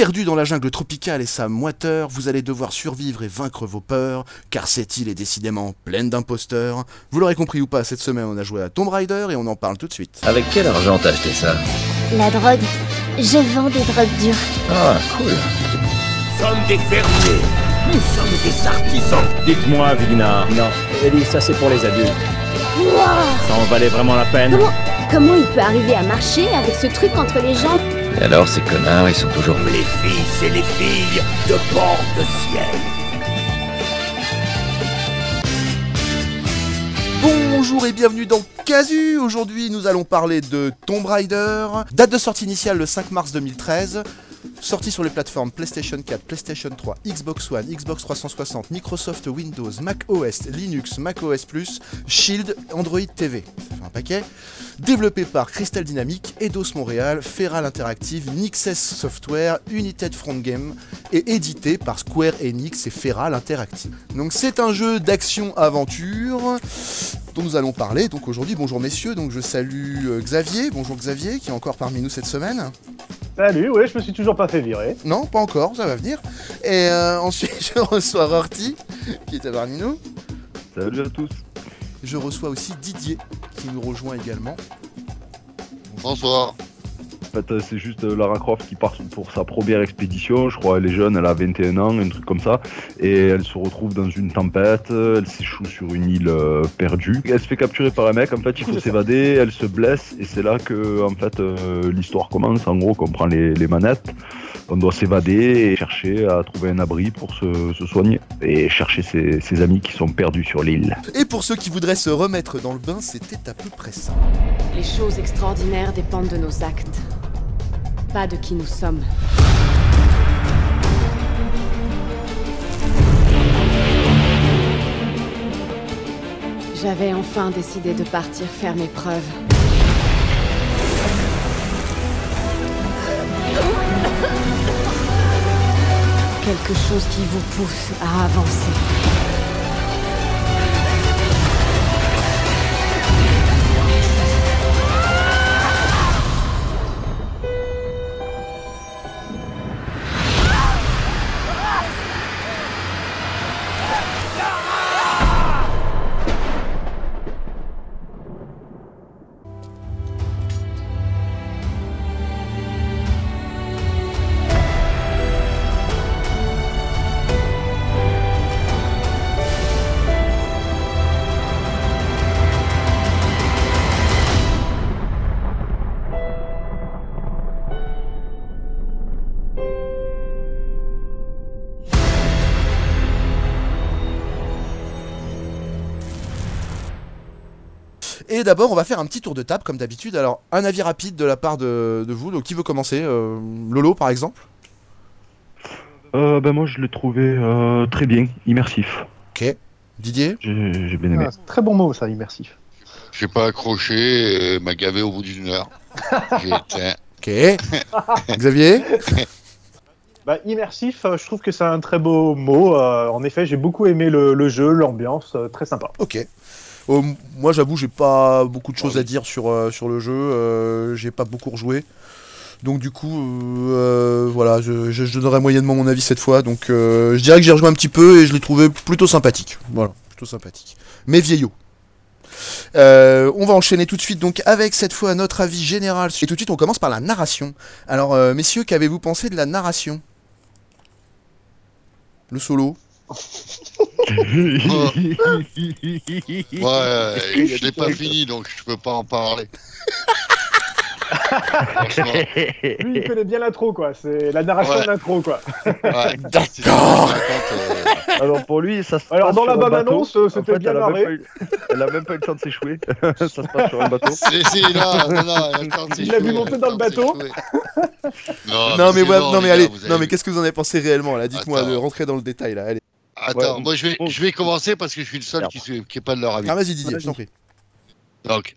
Perdu dans la jungle tropicale et sa moiteur, vous allez devoir survivre et vaincre vos peurs, car cette île est décidément pleine d'imposteurs. Vous l'aurez compris ou pas, cette semaine on a joué à Tomb Raider et on en parle tout de suite. Avec quel argent t'as acheté ça? La drogue. Je vends des drogues dures. Ah, cool. Nous sommes des fermiers. Nous sommes des artisans. Dites-moi, Vigna. Non, Ellie, ça c'est pour les adultes. Ça en valait vraiment la peine? Comment, comment il peut arriver à marcher avec ce truc entre les jambes? Et alors, ces connards, ils sont toujours... Les fils et les filles de Porte-Ciel. Bonjour et bienvenue dans Casu. Aujourd'hui, nous allons parler de Tomb Raider. Date de sortie initiale le 5 mars 2013. Sortie sur les plateformes PlayStation 4, PlayStation 3, Xbox One, Xbox 360, Microsoft Windows, Mac OS, Linux, Mac OS Plus, Shield, Android TV. Fait un paquet. Développé par Crystal Dynamics, Eidos Montréal, Feral Interactive, Nixes Software, United Front Game et édité par Square Enix et Feral Interactive. Donc c'est un jeu d'action-aventure dont nous allons parler. Donc aujourd'hui, bonjour messieurs, donc je salue euh, Xavier, bonjour Xavier qui est encore parmi nous cette semaine. Salut, ouais, je me suis toujours pas fait virer. Non, pas encore, ça va venir. Et euh, ensuite, je reçois Rorty, qui est parmi nous. Salut à tous. Je reçois aussi Didier, qui nous rejoint également. Bonsoir. En fait, euh, c'est juste euh, Lara Croft qui part pour sa première expédition. Je crois elle est jeune, elle a 21 ans, un truc comme ça. Et elle se retrouve dans une tempête. euh, Elle s'échoue sur une île perdue. Elle se fait capturer par un mec. En fait, il faut s'évader. Elle se blesse. Et c'est là que, en fait, euh, l'histoire commence. En gros, qu'on prend les, les manettes. On doit s'évader et chercher à trouver un abri pour se, se soigner. Et chercher ses, ses amis qui sont perdus sur l'île. Et pour ceux qui voudraient se remettre dans le bain, c'était à peu près ça. Les choses extraordinaires dépendent de nos actes, pas de qui nous sommes. J'avais enfin décidé de partir faire mes preuves. Quelque chose qui vous pousse à avancer. Et d'abord, on va faire un petit tour de table, comme d'habitude. Alors, un avis rapide de la part de, de vous. Donc, qui veut commencer Euh, Lolo, par exemple Euh, ben moi, je l'ai trouvé euh, très bien, immersif. Ok. Didier J'ai bien aimé. Ah, très bon mot ça, immersif. J'ai pas accroché, et m'a gavé au bout d'une heure. J'ai éteint. Ok. Xavier Bah, immersif, euh, je trouve que c'est un très beau mot. euh, en effet, j'ai beaucoup aimé le, le jeu, l'ambiance, euh, très sympa. Ok. Euh, moi, j'avoue, j'ai pas beaucoup de choses à dire sur, euh, sur le jeu. euh, j'ai pas beaucoup rejoué. Donc, du coup, voilà, je, donnerai moyennement mon avis cette fois. Donc, je dirais que j'ai rejoué un petit peu et je l'ai trouvé plutôt sympathique. Voilà, plutôt sympathique. Mais vieillot. On va enchaîner tout de suite donc avec cette fois notre avis général. Et tout de suite, on commence par la narration. Alors, messieurs, qu'avez-vous pensé de la narration? Le solo? Ouais, je l'ai pas fini, donc je peux pas en parler. Lui, il connaît bien l'intro, quoi. C'est la narration Ouais. de l'intro, quoi. ouais. D'accord. Alors pour lui, ça se passe Alors, dans la sur un bateau. bande-annonce, euh, c'était bien elle a même narré. pas eu- Elle a même pas eu le temps de s'échouer. ça se passe sur un bateau. Non, non, non, attends, c'est Il l'a vu monter dans le bateau. Non, non mais, ouais, bon, non mais allez, non mais qu'est-ce que vous en avez pensé réellement là? Dites-moi de rentrer dans le détail là. Allez. Attends, Ouais, moi je vais, bon. je vais commencer parce que je suis le seul qui n'est qui pas de leur avis. Ah vas-y Didier, je t'en prie. Donc,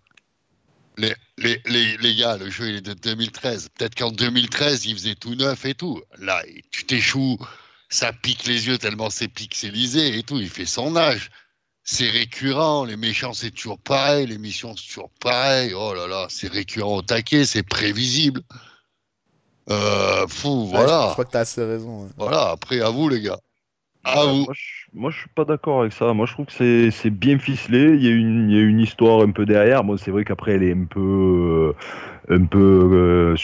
les, les, les, les gars, le jeu il est de 2013. Peut-être qu'en 2013, il faisait tout neuf et tout. Là, tu t'échoues, ça pique les yeux tellement c'est pixelisé et tout. Il fait son âge. C'est récurrent, les méchants c'est toujours pareil, les missions c'est toujours pareil. Oh là là, c'est récurrent au taquet, c'est prévisible. Euh, fou, Ouais, voilà. Je crois que t'as assez raison. ouais. Voilà, après, à vous, les gars. Ouais, vous. Moi, je, moi, je suis pas d'accord avec ça. Moi, je trouve que c'est bien ficelé. Il y, a une, il y a une histoire un peu derrière. Bon, c'est vrai qu'après, elle est un peu, euh, un peu euh,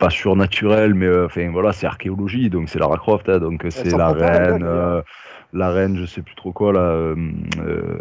pas surnaturelle, mais euh, enfin voilà, c'est archéologie, donc c'est Lara Croft, hein, donc c'est la reine, euh, la reine, je sais plus trop quoi là, euh, euh,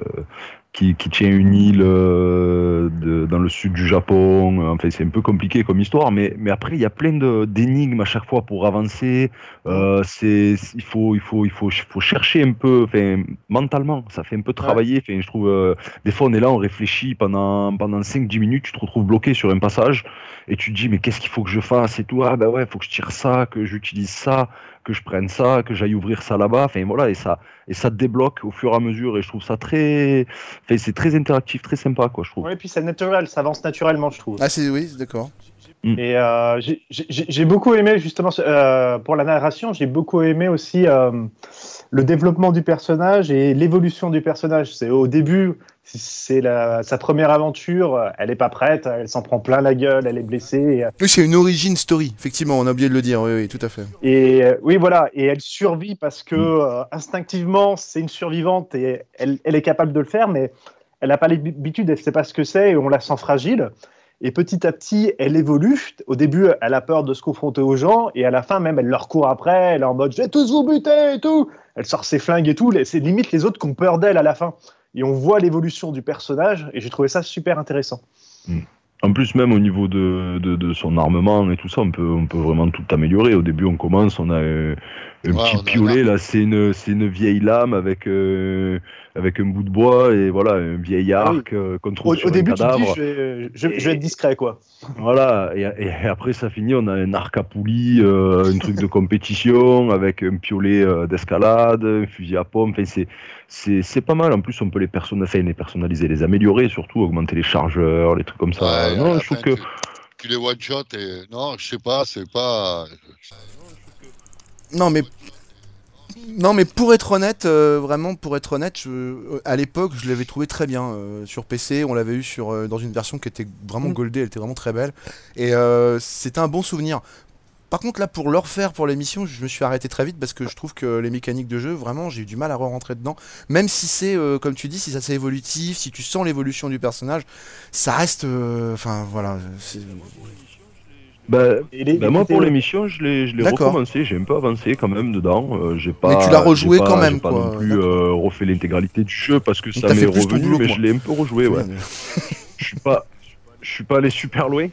qui, qui tient une île euh, de- dans le sud du Japon. Enfin, c'est un peu compliqué comme histoire, mais mais après, il y a plein d'énigmes à chaque fois pour avancer. Euh, c'est il faut il faut il faut il faut chercher un peu enfin mentalement ça fait un peu travailler. Enfin je trouve euh, des fois on est là on réfléchit pendant pendant 5 10 minutes tu te retrouves bloqué sur un passage et tu te dis mais qu'est-ce qu'il faut que je fasse et tout? Ah ben ouais faut que je tire ça que j'utilise ça que je prenne ça que j'aille ouvrir ça là-bas enfin voilà et ça et ça débloque au fur et à mesure et je trouve ça très enfin c'est très interactif très sympa quoi je trouve Ouais, et puis c'est naturel, ça avance naturellement, je trouve. Ah, c'est oui, d'accord. Et euh, j'ai beaucoup aimé justement euh, pour la narration, j'ai beaucoup aimé aussi euh, le développement du personnage et l'évolution du personnage. C'est au début, c'est sa première aventure, elle est pas prête, elle s'en prend plein la gueule, elle est blessée. Et, Oui, c'est une origin story, effectivement, on a oublié de le dire, oui, oui, tout à fait. et, euh, oui, voilà, et elle survit parce que euh, instinctivement, c'est une survivante et elle, elle est capable de le faire, mais elle n'a pas l'habitude, elle ne sait pas ce que c'est et on la sent fragile. Et petit à petit, elle évolue. Au début, elle a peur de se confronter aux gens, et à la fin, même, elle leur court après. Elle est en mode Je vais tous vous buter et tout. Elle sort ses flingues et tout. C'est limite les autres qui ont peur d'elle à la fin. Et on voit l'évolution du personnage, et j'ai trouvé ça super intéressant. En plus, même au niveau de, de, de son armement et tout ça, on peut, on peut vraiment tout améliorer. Au début, on commence, on a euh, un Ouais, petit piolet, là, c'est une, une vieille lame avec, euh, avec un bout de bois et voilà, un vieil Ah arc euh, qu'on Au, trouve sur au début, un tu dis je vais, je- je vais être discret, quoi. Voilà, et, et après, ça finit, on a un arc à poulie, euh, un truc de compétition avec un piolet d'escalade, un fusil à pompe. Enfin, c'est, pas mal. En plus, on peut les, person- enfin, les personnaliser, les améliorer, surtout augmenter les chargeurs, les trucs comme ça. Ouais, non, je trouve que. tu, tu les one shot et non, je sais pas, c'est pas. Non, mais. Non, mais pour être honnête, euh, vraiment, pour être honnête, je- euh, à l'époque, je l'avais trouvé très bien euh, sur PC. On l'avait eu sur, euh, dans une version qui était vraiment Mm. goldée, elle était vraiment très belle. Et euh, c'était un bon souvenir. Par contre, là, pour le refaire pour l'émission, je me suis arrêté très vite parce que je trouve que les mécaniques de jeu, vraiment, j'ai eu du mal à re-rentrer dedans. Même si c'est, euh, comme tu dis, si ça c'est évolutif, si tu sens l'évolution du personnage, ça reste. euh, Enfin, voilà. c'est- Bah, les- bah, moi, pour les- l'émission, je l'ai, je l'ai recommencé. J'ai un peu avancé quand même dedans. Euh, j'ai pas, Mais tu l'as rejoué pas- quand même, j'ai pas quoi. non plus euh, refait l'intégralité du jeu parce que Donc ça m'est revenu, mais je l'ai un peu rejoué. Ouais. je suis pas, je suis pas allé super loin.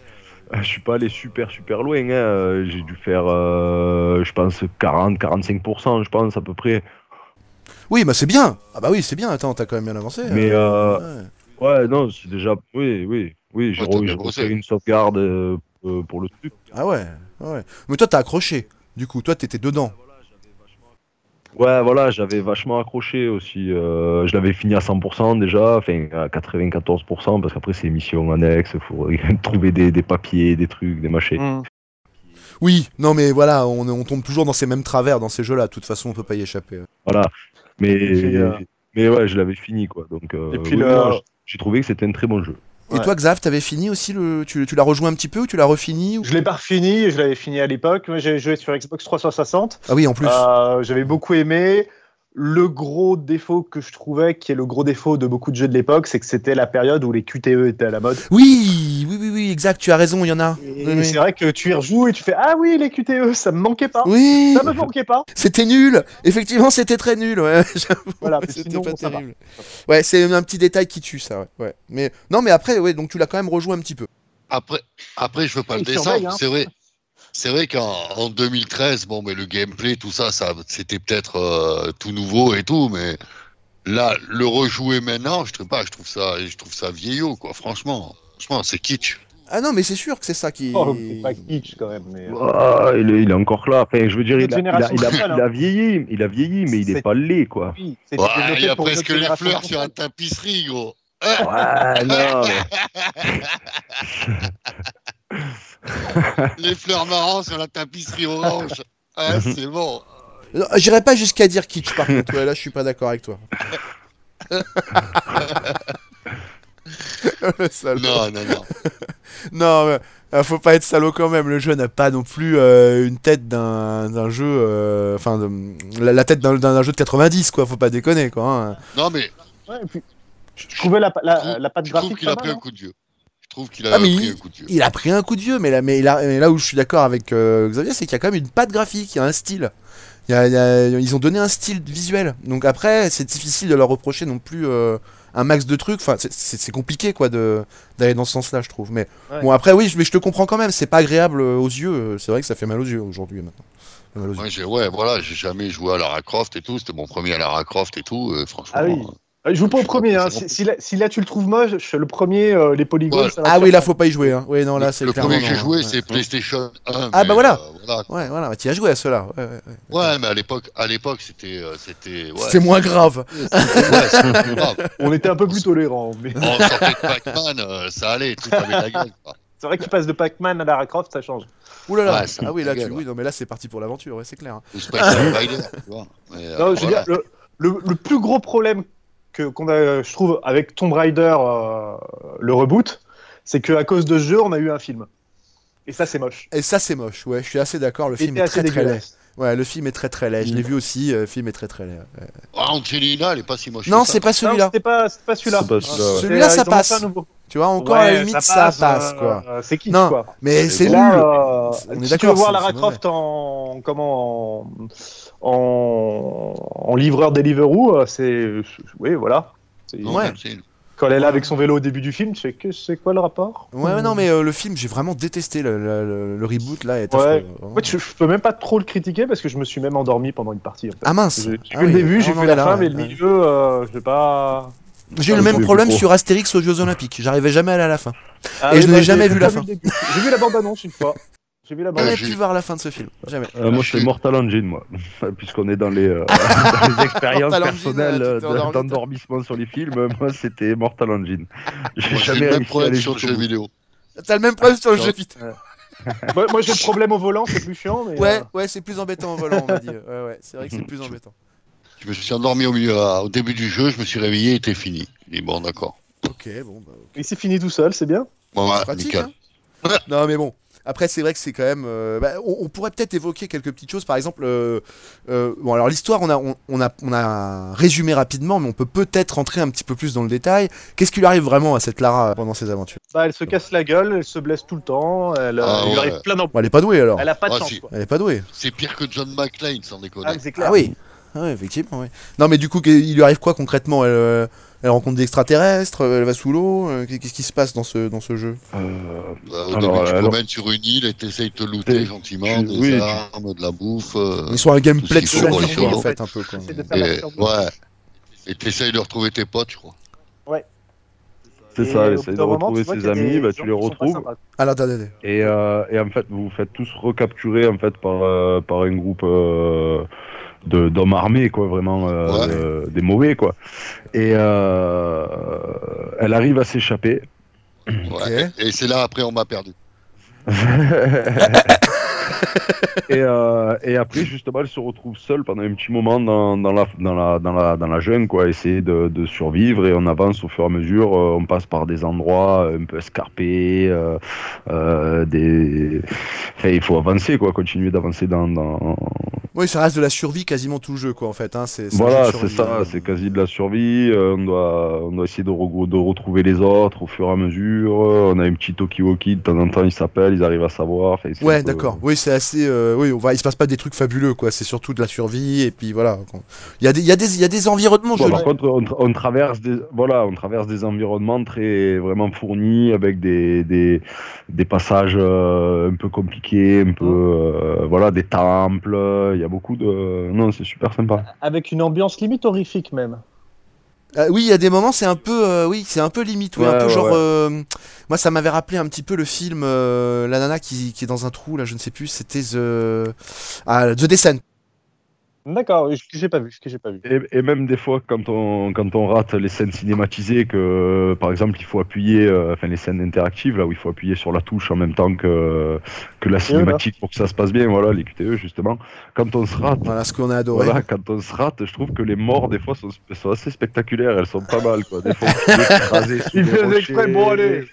Euh, Je suis pas allé super super loin. hein. Euh, J'ai dû faire, euh, je pense 40-45%, je pense à peu près. Oui, bah c'est bien. Ah bah oui, c'est bien. Attends, t'as quand même bien avancé. Mais euh, ouais. ouais, non, c'est déjà, oui, oui, oui. J'ai Ouais, refait une sauvegarde euh, pour le truc. Ah ouais, ouais. Mais toi, t'as accroché. Du coup, toi, t'étais dedans. Ouais, voilà, j'avais vachement accroché aussi. euh, je l'avais fini à 100% déjà, enfin à 94%, parce qu'après c'est mission annexe, il faut trouver des, des papiers, des trucs, des machins. Mm. Oui, non, mais voilà, on, on tombe toujours dans ces mêmes travers dans ces jeux-là. De toute façon, on peut pas y échapper. Voilà. Mais, puis, euh, mais ouais, je l'avais fini quoi. Donc, euh, Et puis oui, le- j'ai trouvé que c'était un très bon jeu. Et Ouais. toi, Xav, t'avais fini aussi le. Tu, tu l'as rejoué un petit peu ou tu l'as refini ou- Je l'ai pas fini, je l'avais fini à l'époque. Moi, j'ai joué sur Xbox 360. Ah oui, en plus. Euh, J'avais beaucoup aimé. Le gros défaut que je trouvais, qui est le gros défaut de beaucoup de jeux de l'époque, c'est que c'était la période où les QTE étaient à la mode. Oui, oui, oui, oui, exact. Tu as raison, il y en a. Oui, oui. c'est vrai que tu y rejoues et tu fais Ah oui, les QTE, ça me manquait pas. Oui, Ça me manquait pas. c'était nul. Effectivement, c'était très nul. Ouais, j'avoue. Voilà, mais c'était pas va. terrible. Ouais, c'est un petit détail qui tue ça. Ouais. ouais. Mais non, mais après, ouais, donc tu l'as quand même rejoué un petit peu. Après, après, je veux pas Il le descendre. hein. C'est vrai. C'est vrai qu'en en 2013, bon, mais le gameplay, tout ça, ça c'était peut-être euh, tout nouveau et tout, mais là, le rejouer maintenant, je trouve pas, je trouve ça, je trouve ça vieillot, quoi. Franchement, franchement, c'est kitsch. Ah non, mais c'est sûr que c'est ça qui. Oh, c'est pas kitsch quand même. Mais... euh, Ah, il, est, il est encore là. Enfin, je veux dire, il a, il a, il a- génération il a vieilli, il a vieilli, mais il est C'est- pas laid quoi. Oui, Ouais, il y a presque les fleurs sur la tapisserie, gros. Ouais, non. les fleurs marrants sur la tapisserie orange. Ouais, c'est bon. Non, J'irais pas jusqu'à dire kitsch par contre. Ouais, là, je suis pas d'accord avec toi. le salaud. Non, non, non. Non, mais, euh, faut pas être salaud quand même. Le jeu n'a pas non plus euh, une tête d'un d'un jeu. euh, Enfin, la, la tête d'un d'un jeu de 90, quoi. Faut pas déconner, quoi. hein. Non, mais Ouais, et puis, je trouvais la, la, la patte je trouve graphique qu'il a pris un hein. coup de vieux. Je trouve qu'il a Ah, mais pris un coup de vieux. Il a pris un coup de vieux, mais là, mais là, mais là où je suis d'accord avec euh, Xavier, c'est qu'il y a quand même une patte graphique, il y a un style. Il y a- il y a- ils ont donné un style visuel. Donc après, c'est difficile de leur reprocher non plus euh, un max de trucs. Enfin, c'est- compliqué, quoi, de d'aller dans ce sens-là, je trouve. Mais Ouais. bon, après, oui, je- mais je te comprends quand même. C'est pas agréable euh, aux yeux. C'est vrai que ça fait mal aux yeux aujourd'hui maintenant. Ouais, voilà, j'ai jamais joué à Lara Croft et tout. C'était mon premier à Lara Croft et tout. euh, franchement. Ah oui. Euh, Euh, Je joue pas au premier. Hein. Si, si là, si là tu le trouves moche, le premier, euh, les polygones. Ouais. ça va Ah oui, là, faut pas y jouer. Hein. Oui, non, là, le c'est le clairement premier que j'ai non, joué, ouais. c'est PlayStation 1. Ah, mais, bah voilà. euh, voilà. Ouais, voilà, bah, tu y as joué à cela. Ouais, ouais, ouais. Ouais, mais à l'époque, à l'époque, c'était, euh, c'était, moins grave. grave. On était un peu plus tolérants. Mais... On sortait de Pac-Man, euh, ça allait, tout avait la gueule. quoi. C'est vrai que tu passes de Pac-Man à Lara Croft, ça change. Ouh là là. Ah oui, là, tu... oui, non, mais là, c'est parti pour l'aventure. Ouais, c'est clair. hein. Ou tu vois. Euh, le plus gros problème que qu'on a, je trouve, avec Tomb Raider, euh, le reboot, c'est qu'à cause de ce jeu, on a eu un film. Et ça, c'est moche. Et ça, c'est moche. Ouais, je suis assez d'accord. Le Et film est très très laid. dégueulasse. Ouais, le film est très très laid. Je l'ai vu aussi. euh, Le film est très très laid. ouais. Ah, Angelina, elle est pas si moche. Non, c'est pas celui-là. c'était pas, c'était pas celui-là. C'est pas celui-là, ouais. Celui-là, ça passe. Tu vois, encore à la Ouais, limite, ça passe, euh, quoi. euh, c'est qui Non, quoi mais c'est Là, nul. euh, On est si tu veux voir Lara Croft en comment en, en, en livreur Deliveroo, euh, c'est oui voilà. C'est- Ouais. Quand elle est là avec son vélo au début du film, tu fais que c'est quoi le rapport? Ouais, ouais, non, mais euh, le film, j'ai vraiment détesté le, le- le- le reboot là. Est Ouais. vraiment. En fait, je, je peux même pas trop le critiquer parce que je me suis même endormi pendant une partie. En fait. Ah mince. J'ai Ah vu oui, le début, j'ai vu la là, fin, ouais, mais le ouais. milieu, euh, je vais pas. J'ai eu Ah, le je même problème sur Astérix aux Jeux Olympiques. J'arrivais jamais à aller à la fin. Ah Et oui, je n'ai jamais vu la fin. J'ai vu la bande-annonce une fois. J'ai vu la On bande-annonce. j'ai- pu voir la fin de ce film. Jamais. Euh, moi, c'est Mortal Engine, moi. Puisqu'on est dans les, euh, dans les expériences Mortal personnelles euh, d'endormissement sur les films. Moi, c'était Mortal Engine. J'ai jamais le même problème sur le jeu vidéo. T'as le même problème sur le jeu vite. moi, moi, j'ai le problème au volant, c'est plus chiant. Mais, Ouais, euh, ouais, c'est plus embêtant au volant, on m'a dit. Ouais, ouais, c'est vrai que c'est plus embêtant. Je me suis endormi au milieu, à- au début du jeu, je me suis réveillé, il était fini. J'ai dit, bon, d'accord. Ok, bon, bah, Il s'est fini tout seul, c'est bien. Bon, c'est ouais, pratique. nickel. hein. non, mais bon. Après, c'est vrai que c'est quand même. euh, bah, on, on pourrait peut-être évoquer quelques petites choses. Par exemple, euh, euh, bon, alors l'histoire, on a, on, on a, on a résumé rapidement, mais on peut peut-être rentrer un petit peu plus dans le détail. Qu'est-ce qui lui arrive vraiment à cette Lara pendant ses aventures? Bah, elle se casse la gueule, elle se blesse tout le temps, elle, Ah, lui arrive plein d'emplois. Elle est pas douée alors. Elle a pas de Ah, chance. si. Quoi. Elle est pas douée. C'est pire que John McClane, sans déconner. Ah, c'est clair. Ah oui. Ah ouais, effectivement, oui. Non, mais du coup, il lui arrive quoi concrètement? Elle, euh, elle rencontre des extraterrestres, elle va sous l'eau. euh, Qu'est-ce qui se passe dans ce, dans ce jeu? Euh, Bah, au Alors, début, tu te alors- promènes sur une île et t'essayes de te looter gentiment, tu- des oui, tu- armes, de la bouffe. euh, Ils sont un gameplay de survie, en fait, un peu. Quoi. Et, ouais. Et t'essayes de retrouver tes potes, je crois. c'est Et ça, d'un de moment, retrouver vois ses amis, bah, tu les retrouves. Alors, attendez, attendez. Et, euh, et en fait, vous vous faites tous recapturer en fait par, euh, par un groupe euh, d'hommes armés, quoi, vraiment euh, Ouais. euh, des mauvais, quoi. Et euh, elle arrive à s'échapper. Ouais. Et, et c'est là, après, on m'a perdu. et, euh, et après, justement, elle se retrouve seule pendant un petit moment dans, dans, la, dans, la, dans, la, dans la jungle, quoi, essayer de, de survivre. Et on avance au fur et à mesure. euh, on passe par des endroits un peu escarpés. euh, euh, des... Enfin, il faut avancer, quoi, continuer d'avancer dans, dans... Oui, ça reste de la survie quasiment tout le jeu, quoi, en fait. Hein. C'est, Voilà, c'est ça, hein. c'est quasi de la survie. euh, on, doit, on doit essayer de, re- de retrouver les autres au fur et à mesure. euh, on a un petit Tokiwoki, de temps en temps ils s'appellent, ils arrivent à savoir. Ouais, peu- d'accord. Oui, c'est assez. euh, oui, on va. Il se passe pas des trucs fabuleux, quoi. C'est surtout de la survie et puis voilà. Il y a des, il y a des, il y a des environnements Bon, par contre, on, tra- on traverse des, voilà, on traverse des environnements très vraiment fournis avec des, des, des passages euh, un peu compliqués, un peu euh, voilà, des temples. Il y a beaucoup de, non, c'est super sympa. Avec une ambiance limite horrifique même. Euh, oui, il y a des moments, c'est un peu, euh, oui, c'est un peu limite, oui, un Ouais, peu ouais, genre. ouais. euh, moi, ça m'avait rappelé un petit peu le film, euh, la nana qui, qui est dans un trou, là, je ne sais plus, c'était The, ah, The Descent. D'accord, ce que j'ai pas vu, ce que j'ai pas vu. Et, et même des fois, quand on, quand on rate les scènes cinématisées, que par exemple, il faut appuyer, euh, enfin les scènes interactives, là où il faut appuyer sur la touche en même temps que, que la cinématique pour que ça se passe bien, voilà, les QTE justement. Quand on se rate, Voilà ce qu'on a adoré. voilà, quand on se rate, je trouve que les morts, des fois, sont, sont assez spectaculaires, elles sont pas mal, quoi. Des fois, Il fait exprès, bon allez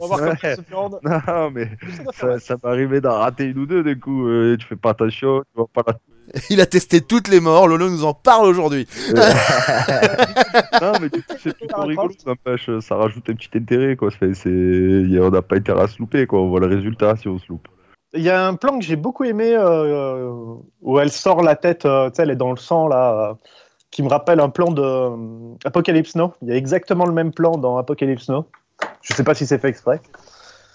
On va voir Ouais. comment ça se. Non, mais ça, ça m'est arrivé d'en rater une ou deux, du coup, euh, tu fais pas attention, tu vois pas la Il a testé toutes les morts, Lolo nous en parle aujourd'hui. Non, mais c'est plutôt rigolo, n'empêche, ça rajoute un petit intérêt, quoi. On n'a pas intérêt à se louper, quoi. On voit le résultat si on se loupe. Il y a un plan que j'ai beaucoup aimé euh, où elle sort la tête, euh, elle est dans le sang là, euh, qui me rappelle un plan de euh, Apocalypse Now. Il y a exactement le même plan dans Apocalypse Now. Je sais pas si c'est fait exprès.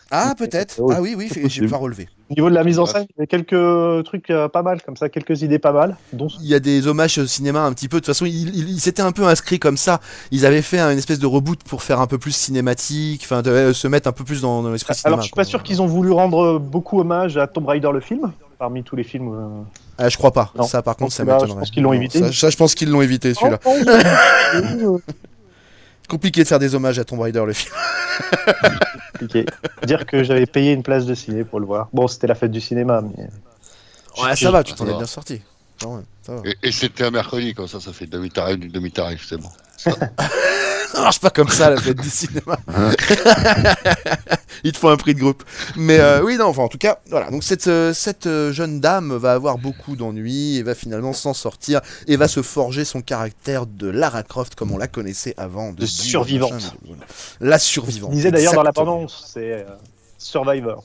Ah, peut-être. Ah oui, oui, j'ai pas relevé. Au niveau de la mise en scène, il y a quelques trucs euh, pas mal, comme ça, quelques idées pas mal. Dont... Il y a des hommages au cinéma un petit peu. De toute façon, ils il, il s'étaient un peu inscrits comme ça. Ils avaient fait un- une espèce de reboot pour faire un peu plus cinématique, enfin, euh, se mettre un peu plus dans, dans l'esprit cinéma. Alors, je suis pas quoi. sûr qu'ils ont voulu rendre beaucoup hommage à Tomb Raider le film, parmi tous les films. euh. Ah, je crois pas. Non. Ça, par Donc contre, ça là, je m'étonnerait. pense qu'ils l'ont évité. Ça, ça, je pense qu'ils l'ont évité, celui-là. Oh, oh, Compliqué de faire des hommages à Tomb Raider, le film. compliqué. Dire que j'avais payé une place de ciné pour le voir. Bon, c'était la fête du cinéma, mais. Ouais, ça va, tu t'en es bien sorti. Ah ouais, ça va. Et, et c'était un mercredi, comme ça, ça fait demi-tarif du demi-tarif, c'est bon. Ça marche pas comme ça la fête du cinéma. Il te faut un prix de groupe. Mais euh, oui, non, enfin en tout cas, voilà. Donc cette, euh, cette euh, jeune dame va avoir beaucoup d'ennuis et va finalement s'en sortir et va se forger son caractère de Lara Croft comme on la connaissait avant. De survivante. machin, de- voilà. La survivante. Je disais d'ailleurs dans la bande-annonce, c'est euh, Survivor.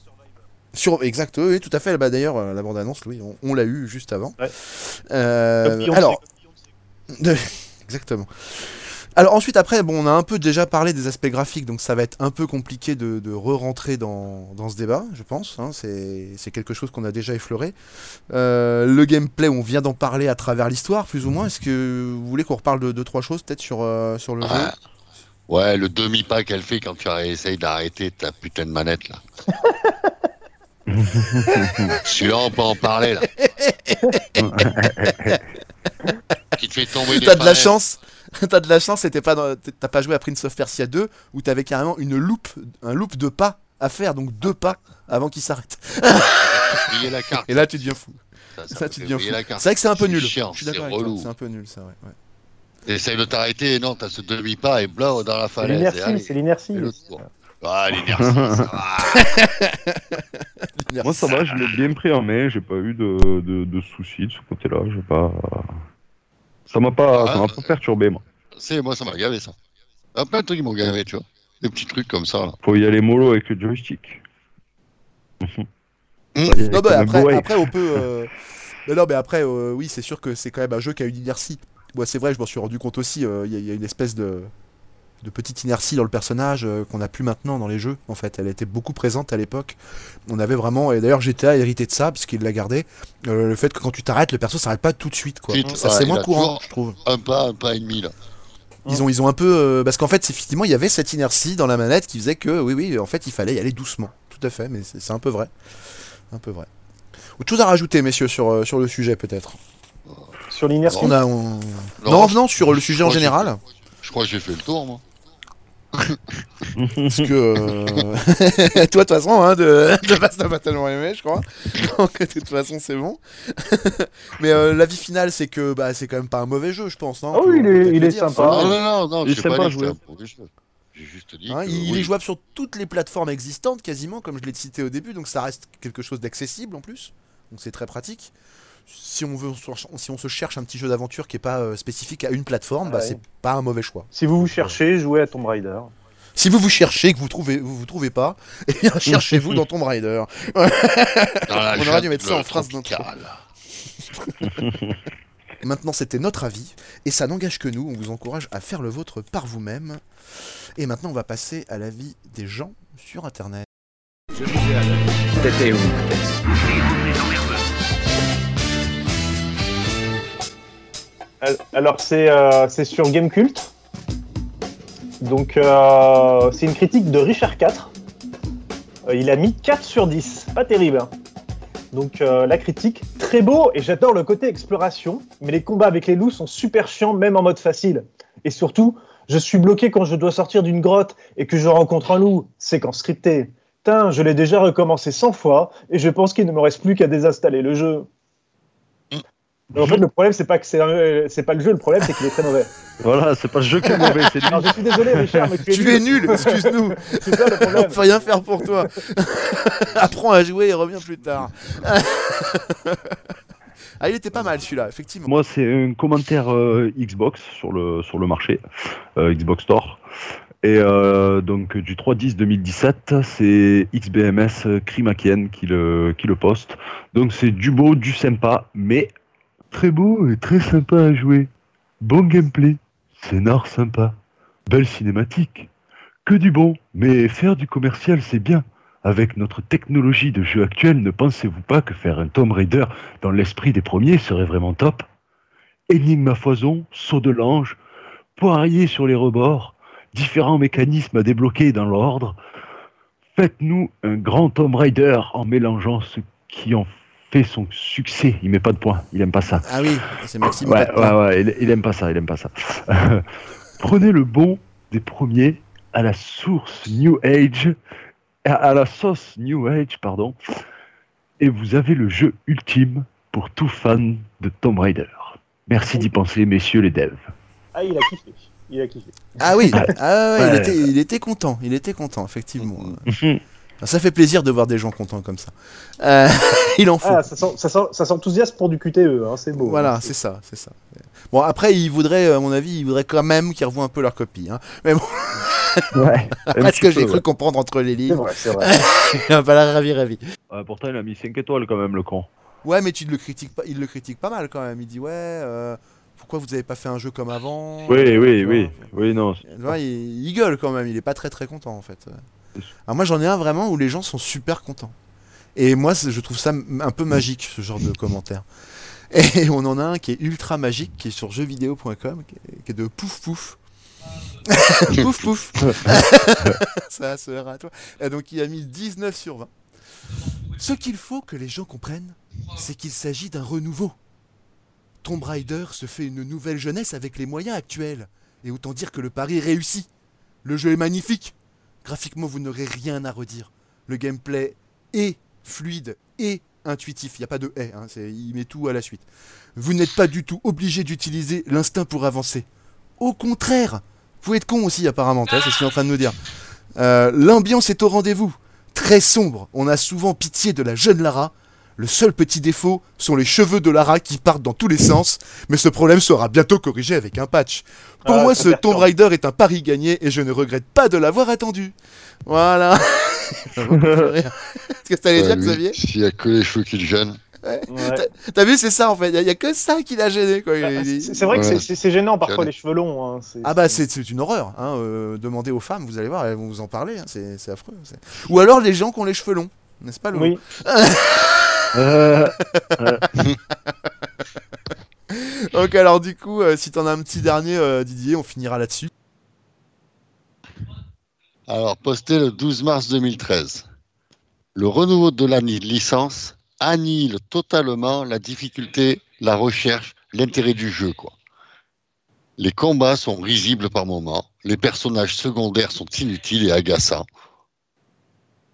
Sur, exact, oui, tout à fait. Bah, D'ailleurs, euh, la bande-annonce, oui, on, on l'a eu juste avant. Ouais. Euh, alors, exactement. Alors ensuite, après, bon, on a un peu déjà parlé des aspects graphiques, donc ça va être un peu compliqué de, de re-rentrer dans, dans ce débat, je pense. hein, c'est c'est quelque chose qu'on a déjà effleuré. Euh, le gameplay, on vient d'en parler à travers l'histoire, plus ou moins. Est-ce que vous voulez qu'on reparle de deux, trois choses, peut-être, sur, euh, sur le jeu Ouais. Ouais, le demi-pas qu'elle fait quand tu essayes d'arrêter ta putain de manette, là. Celui-là, on peut en parler, là. Qui te fait tomber des T'as de la palettes. chance. T'as de la chance, c'était pas dans- t'as pas joué à Prince of Persia 2 où t'avais carrément une loupe, un loop de pas à faire, donc deux pas avant qu'il s'arrête. Oublier la carte. Et là, tu deviens fou. Ça, ça Ça, me tu deviens oublier fou. carte. C'est vrai que c'est un peu C'est nul. chiant, Je suis c'est d'accord avec toi. relou. C'est un peu nul, ça, ouais. ouais. Essaye de t'arrêter, non, t'as ce demi-pas et blanc dans la C'est falaise. et l'inertie, allez, c'est l'inertie. et tour. Ah, l'inertie, ça va. Moi, ça va, je l'ai bien pris en main, j'ai pas eu de, de, de soucis de ce côté-là. J'ai pas. Ça m'a pas, Ah, ça m'a pas perturbé, moi. C'est, moi, ça m'a gavé, ça. Il y a plein de trucs m'ont gavé, tu vois. Des petits trucs comme ça, là. Faut y aller mollo avec le joystick. Hmm. Non, bah, après, on peut. euh, mais non, mais après, euh, oui, c'est sûr que c'est quand même un jeu qui a une inertie. Moi, c'est vrai, je m'en suis rendu compte aussi. euh, y, il y a une espèce de, de petite inertie dans le personnage euh, qu'on n'a plus maintenant dans les jeux. En fait, elle était beaucoup présente à l'époque. On avait vraiment. Et d'ailleurs, GTA a hérité de ça, puisqu'il l'a gardé. euh, le fait que quand tu t'arrêtes, le perso s'arrête pas tout de suite. Quoi. Ça, ouais, c'est moins courant, je trouve. Un pas, un pas et demi, là. Ils ont, ils ont un peu. euh, parce qu'en fait, effectivement, il y avait cette inertie dans la manette qui faisait que, oui, oui, en fait, il fallait y aller doucement. Tout à fait, mais c'est un peu vrai. Un peu vrai. Autre chose à rajouter, messieurs, sur, sur le sujet, peut-être? Sur l'inertie? On a, on- Non, non, sur le je sujet en général. Je crois que j'ai fait le tour, moi. Parce que. euh, Toi, de toute façon, hein, de, de base, t'as pas tellement aimé, je crois. Donc, de toute façon, c'est bon. mais euh, l'avis final, c'est que bah, c'est quand même pas un mauvais jeu, je pense. Non Oh, On il est- peut-être il le est dire, sympa. ça. Non, non, non, pas pas dit que jouer. c'était un mauvais jeu. J'ai juste dit Hein, que, il oui. est jouable sur toutes les plateformes existantes quasiment, comme je l'ai cité au début, donc ça reste quelque chose d'accessible en plus, donc c'est très pratique. Si on, veut, si on se cherche un petit jeu d'aventure qui est pas euh, spécifique à une plateforme, bah, Ouais. c'est pas un mauvais choix. Si vous vous cherchez, jouez à Tomb Raider. Si vous vous cherchez et que vous trouvez, vous, vous trouvez pas, eh bien cherchez-vous dans Tomb Raider. On aurait dû mettre ça en phrase d'intro. tropicale. Et maintenant, c'était notre avis, et ça n'engage que nous, on vous encourage à faire le vôtre par vous-même. Et maintenant, on va passer à l'avis des gens sur Internet. T'étais où, Alors, c'est euh, sur Gamecult. Donc, euh, c'est une critique de Richard 4. il a mis 4 sur 10. Pas terrible. hein. Donc euh, la critique, très beau et j'adore le côté exploration, mais les combats avec les loups sont super chiants même en mode facile. Et surtout, je suis bloqué quand je dois sortir d'une grotte et que je rencontre un loup, séquence scriptée. Tain, je l'ai déjà recommencé 100 fois et je pense qu'il ne me reste plus qu'à désinstaller le jeu. Mais en fait, le problème, c'est pas que c'est un- c'est pas le jeu, le problème, c'est qu'il est très mauvais. Voilà, c'est pas le jeu qui est mauvais, c'est. Alors, je suis désolé, Richard, mais tu es Tu es nul, excuse-nous. C'est ça le On problème. peut rien faire pour toi. Apprends à jouer et reviens plus tard. ah, il était pas mal celui-là, effectivement. Moi, c'est un commentaire euh, Xbox sur le, sur le marché, euh, Xbox Store. Et euh, donc, du 3-10-2017, c'est XBMS euh, Krimakien qui le, qui le poste. Donc, c'est du beau, du sympa, mais très beau et très sympa à jouer. Bon gameplay, scénar sympa, belle cinématique. Que du bon, mais faire du commercial, c'est bien. Avec notre technologie de jeu actuelle, ne pensez-vous pas que faire un Tomb Raider dans l'esprit des premiers serait vraiment top? Énigme à foison, saut de l'ange, poirier sur les rebords, différents mécanismes à débloquer dans l'ordre. Faites-nous un grand Tomb Raider en mélangeant ce qui en fait son succès. Il met pas de points, il aime pas ça. Ah oui, c'est Maxime. Ouais, ouais, ouais, il, il aime pas ça, il aime pas ça. Prenez le bon des premiers à la source New Age, à, à la sauce New Age, pardon, et vous avez le jeu ultime pour tout fan de Tomb Raider. Merci d'y penser, messieurs les devs. Ah, il a kiffé. Il a kiffé. Ah oui, ah ouais, il, était, il était content, il était content, effectivement. Ça fait plaisir de voir des gens contents comme ça. Euh, il en faut. Ah, ça sent- ça sent- ça s'enthousiaste pour du QTE, hein, c'est beau. Voilà, c'est ça, c'est ça. Bon, après, ils voudraient, à mon avis, ils voudraient quand même qu'ils revoient un peu leur copie. Hein. Mais bon, Ouais. après ce que j'ai cru comprendre entre les C'est livres, vrai, c'est vrai. il a pas l'air ravi, ravi. Euh, pourtant, il a mis 5 étoiles quand même, le con. Ouais, mais tu le critiques pas, il le critique pas mal quand même. Il dit ouais, euh, pourquoi vous avez pas fait un jeu comme avant? Oui, oui, oui. Oui, non. Il gueule quand même. Il est pas très très content en fait. Alors moi j'en ai un vraiment où les gens sont super contents. Et moi je trouve ça un peu magique ce genre de commentaire. Et on en a un qui est ultra magique, qui est sur jeuxvideo.com, qui est, de pouf pouf. pouf pouf. ça sera à toi. Et donc il a mis 19 sur 20. Ce qu'il faut que les gens comprennent, c'est qu'il s'agit d'un renouveau. Tomb Raider se fait une nouvelle jeunesse avec les moyens actuels. Et autant dire que le pari est réussi. Le jeu est magnifique. Graphiquement, vous n'aurez rien à redire. Le gameplay est fluide et intuitif. Il n'y a pas de est, hein, il met tout à la suite. Vous n'êtes pas du tout obligé d'utiliser l'instinct pour avancer. Au contraire, vous être con aussi apparemment, c'est ce qu'il est en train de nous dire. Euh, L'ambiance est au rendez-vous. Très sombre, on a souvent pitié de la jeune Lara. Le seul petit défaut sont les cheveux de Lara qui partent dans tous les sens, mais ce problème sera bientôt corrigé avec un patch. Pour Ah, moi, ce. Tomb Raider est un pari gagné et je ne regrette pas de l'avoir attendu. Voilà. Qu'est-ce que t'allais dire, Xavier? S'il y a que les cheveux qui le gênent. Ouais. T'as vu, c'est ça en fait. Il n'y a, que ça qui l'a gêné. Ah, il- C'est c'est vrai que Ouais. c'est- c'est c'est gênant parfois les cheveux longs. hein, c'est- Ah bah c'est c'est une horreur. Hein. euh, demandez aux femmes, vous allez voir, elles vont vous en parler. hein, C'est c'est affreux. c'est- Ou alors les gens qui ont les cheveux longs, n'est-ce pas Lolo? Oui. Euh, Ok, alors du coup, euh, si t'en as un petit dernier, euh, Didier, on finira là-dessus. Alors, posté le 12 mars 2013. Le renouveau de la licence annihile totalement la difficulté, la recherche, l'intérêt du jeu. Quoi. Les combats sont risibles par moments, les personnages secondaires sont inutiles et agaçants.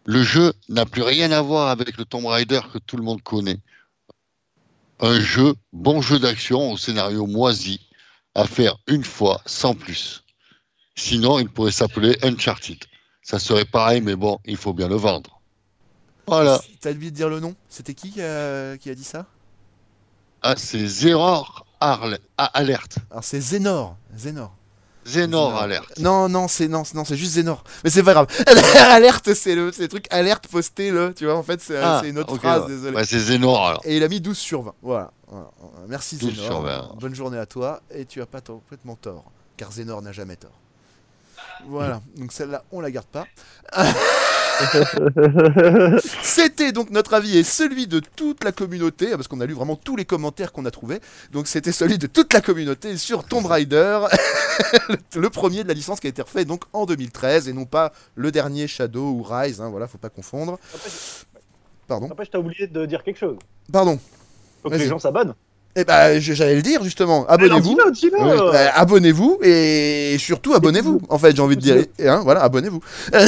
Le jeu n'a plus rien à voir avec le Tomb Raider que tout le monde connaît. Un jeu, bon jeu d'action au scénario moisi, à faire une fois sans plus. Sinon, il pourrait s'appeler Uncharted. Ça serait pareil, mais bon, il faut bien le vendre. Voilà. T'as oublié de dire le nom C'était qui euh, qui a dit ça? Ah, c'est Zeror Arle- ah, Alert. Alors c'est Zénor. Zénor. Zénor. Alert. Non, non, c'est non, c'est- non, c'est juste Zénor. Mais c'est pas grave. alerte, c'est le, truc alerte posté le, tu vois. En fait, c'est Ah, une autre phrase. ouais. Désolé. Ouais, c'est Zenor alors. Et il a mis 12 sur 20. Voilà. Voilà. Merci 12 Zénor. sur 20. Bonne journée à toi. Et tu as pas complètement tort. Car Zénor n'a jamais tort. Voilà. Donc celle-là, on la garde pas. C'était donc notre avis et celui de toute la communauté, parce qu'on a lu vraiment tous les commentaires qu'on a trouvés. Donc c'était celui de toute la communauté sur Tomb Raider, le- premier de la licence qui a été refait donc en 2013 et non pas le dernier Shadow ou Rise. Hein, voilà, faut pas confondre. Pardon. N'empêche, t'as oublié de dire quelque chose. Pardon. Faut que les gens s'abonnent. Eh ben, j'allais le dire justement. Alors, Abonnez-vous. Oui, bah, abonnez-vous et surtout abonnez-vous. En fait, j'ai envie de dire. Et, hein, voilà, abonnez-vous.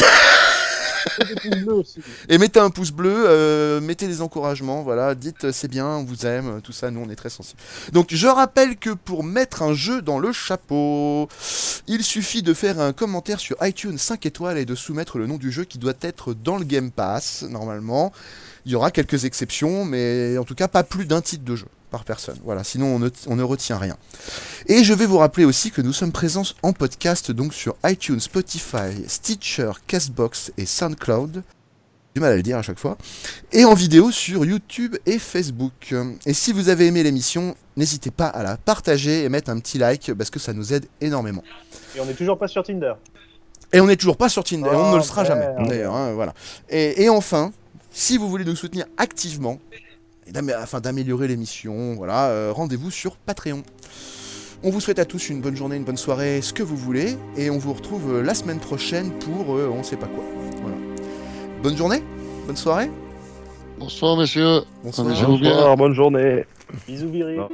Et mettez un pouce bleu, euh, mettez des encouragements, voilà, dites euh, c'est bien, on vous aime, euh, tout ça, nous on est très sensibles. Donc je rappelle que pour mettre un jeu dans le chapeau, il suffit de faire un commentaire sur iTunes 5 étoiles et de soumettre le nom du jeu qui doit être dans le Game Pass, normalement. Il y aura quelques exceptions, mais en tout cas pas plus d'un titre de jeu par personne. Voilà, sinon on ne, on ne retient rien. Et je vais vous rappeler aussi que nous sommes présents en podcast donc sur iTunes, Spotify, Stitcher, Castbox et SoundCloud. Du mal à le dire à chaque fois. Et en vidéo sur YouTube et Facebook. Et si vous avez aimé l'émission, n'hésitez pas à la partager et mettre un petit like parce que ça nous aide énormément. Et on n'est toujours pas sur Tinder. Et on n'est toujours pas sur Tinder, on ne le sera Oh, jamais. D'ailleurs, hein, voilà. Et, et enfin, si vous voulez nous soutenir activement, afin d'améliorer l'émission, voilà, euh, rendez-vous sur Patreon. On vous souhaite à tous une bonne journée, une bonne soirée, ce que vous voulez, et on vous retrouve euh, la semaine prochaine pour euh, on sait pas quoi. Voilà. Bonne journée, bonne soirée. Bonsoir, messieurs. Bonsoir. Bonsoir, bonne journée. Bisous, Viri. Ah.